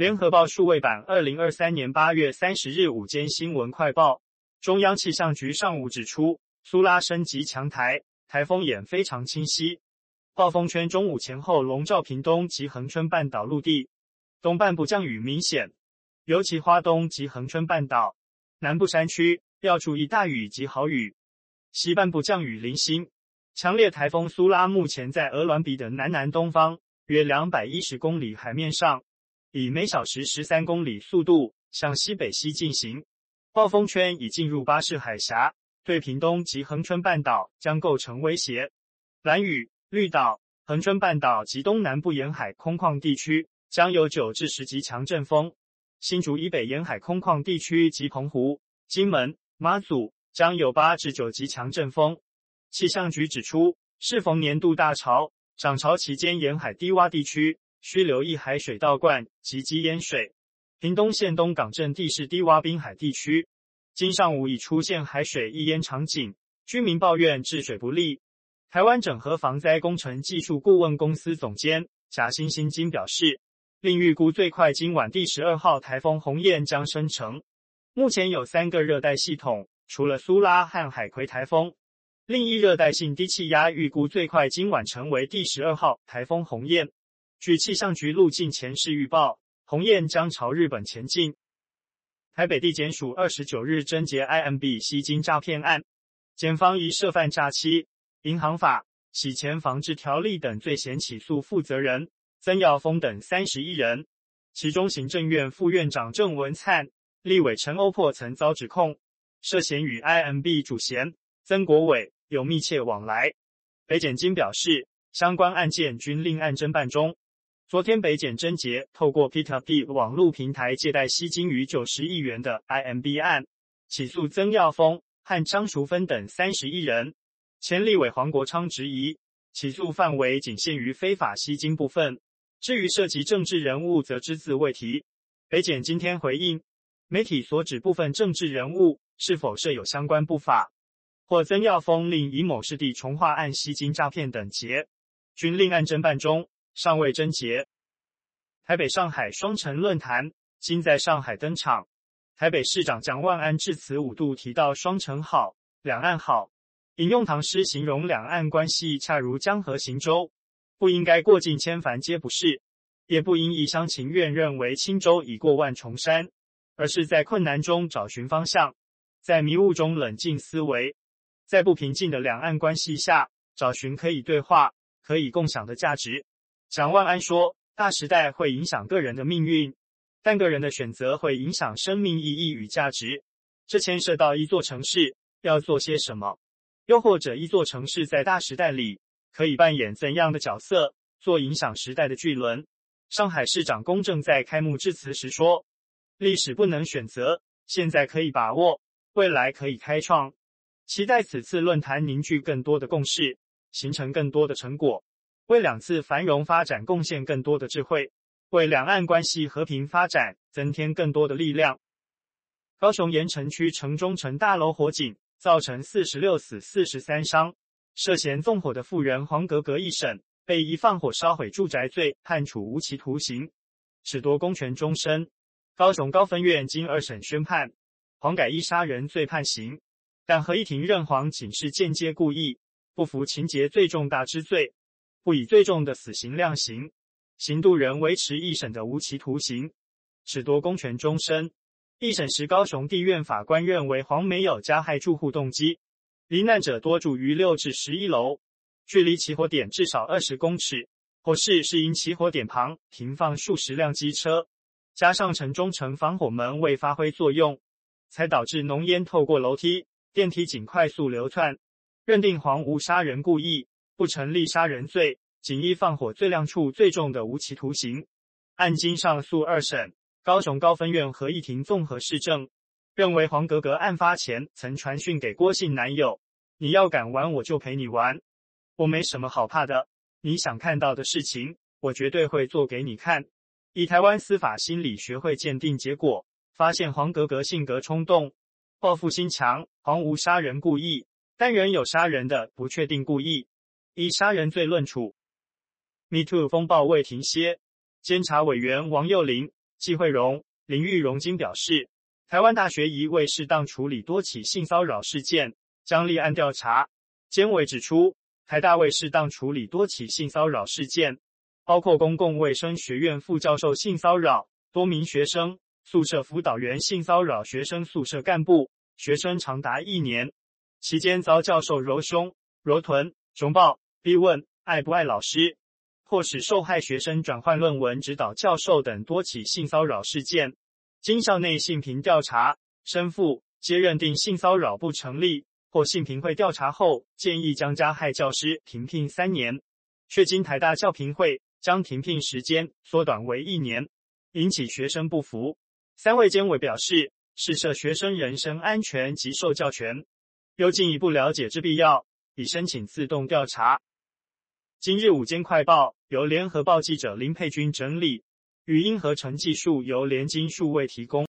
联合报数位版二零二三年八月三十日午间新闻快报：中央气象局上午指出，苏拉升级强台，台风眼非常清晰，暴风圈中午前后笼罩屏东及恒春半岛陆地，东半部降雨明显，尤其花东及恒春半岛。南部山区要注意大雨及豪雨，西半部降雨零星。强烈台风苏拉目前在鹅銮鼻的南南东方约两百一十公里海面上，以每小时十三公里速度向西北西进行。暴风圈已进入巴士海峡，对屏东及恒春半岛将构成威胁。兰屿、绿岛、恒春半岛及东南部沿海空旷地区将有九至十级强阵风。新竹以北沿海空旷地区及澎湖、金门、马祖将有八至九级强阵风。气象局指出，适逢年度大潮，涨潮期间沿海低洼地区需留意海水倒灌及积淹水。屏东县东港镇地势低洼滨海地区，今上午已出现海水溢淹场景，居民抱怨治水不力。台湾整合防灾工程技术顾问公司总监贾欣欣今表示，另预估最快今晚第十二号台风鸿雁将生成。目前有三个热带系统，除了苏拉和海葵台风。另一热带性低气压预估最快今晚成为第十二号台风鸿雁。据气象局路径前势预报，鸿雁将朝日本前进。台北地检署二十九日侦结 IMB 吸金诈骗案，检方以涉犯诈欺、银行法、洗钱防治条例等罪嫌起诉负责人曾耀峰等三十一人，其中行政院副院长郑文灿、立委陈欧珀曾遭指控涉嫌与 IMB 主嫌曾国伟。有密切往来。北检今表示，相关案件均另案侦办中。昨天北检侦结透过 P2P 网络平台借贷吸金逾九十亿元的 IMB 案，起诉曾耀峰和张淑芬等三十一人。前立委黄国昌质疑，起诉范围仅限于非法吸金部分，至于涉及政治人物，则只字未提。北检今天回应，媒体所指部分政治人物是否设有相关不法。或曾耀峰另以某市地重化案吸金诈骗等结，均另案侦办中，尚未侦结。台北上海双城论坛今在上海登场，台北市长蒋万安致辞五度提到双城好，两岸好，引用唐诗形容两岸关系恰如江河行舟，不应该过尽千帆皆不是，也不应一厢情愿认为轻舟已过万重山，而是在困难中找寻方向，在迷雾中冷静思维。在不平静的两岸关系下，找寻可以对话、可以共享的价值。蒋万安说：“大时代会影响个人的命运，但个人的选择会影响生命意义与价值。这牵涉到一座城市要做些什么，又或者一座城市在大时代里可以扮演怎样的角色，做影响时代的巨轮。”上海市长龚正在开幕致辞时说：“历史不能选择，现在可以把握，未来可以开创。”期待此次论坛凝聚更多的共识，形成更多的成果，为两次繁荣发展贡献更多的智慧，为两岸关系和平发展增添更多的力量。高雄盐埕区城中城大楼火警，造成四十六死四十三伤，涉嫌纵火的妇人黄格格一审被以放火烧毁住宅罪判处无期徒刑，褫夺公权终身。高雄高分院经二审宣判，黄改一杀人罪判刑。但合议庭认黄仅是间接故意，不服情节最重大之罪，不以最重的死刑量刑，刑度仍维持一审的无期徒刑，褫夺公权终身。一审时，高雄地院法官认为黄没有加害住户动机，罹难者多住于六至十一楼，距离起火点至少二十公尺，火势是因起火点旁停放数十辆机车，加上城中城防火门未发挥作用，才导致浓烟透过楼梯。电梯井快速流窜，认定黄无杀人故意，不成立杀人罪，仅依放火罪量处最重的无期徒刑。案经上诉二审，高雄高分院合议庭综合事证，认为黄格格案发前曾传讯给郭姓男友：“你要敢玩，我就陪你玩。我没什么好怕的，你想看到的事情，我绝对会做给你看。”以台湾司法心理学会鉴定结果，发现黄格格性格冲动。报复心强，黄无杀人故意，但仍有杀人的不确定故意，以杀人罪论处。MeToo 风暴未停歇，监察委员王幼玲季惠荣、林玉荣今表示，台湾大学疑未适当处理多起性骚扰事件，将立案调查。监委指出，台大未适当处理多起性骚扰事件，包括公共卫生学院副教授性骚扰多名学生、宿舍辅导员性骚扰学生宿舍干部，学生长达一年，期间遭教授揉胸、揉臀、熊抱、逼问爱不爱老师。迫使受害学生转换论文指导教授等多起性骚扰事件，经校内性平调查，申复皆认定性骚扰不成立，或性平会调查后建议将加害教师停聘三年，却经台大教评会将停聘时间缩短为一年，引起学生不服。三位监委表示，是涉学生人身安全及受教权，有进一步了解之必要，已申请自动调查。今日午间快报由联合报记者林佩君整理，语音合成技术由联金数位提供。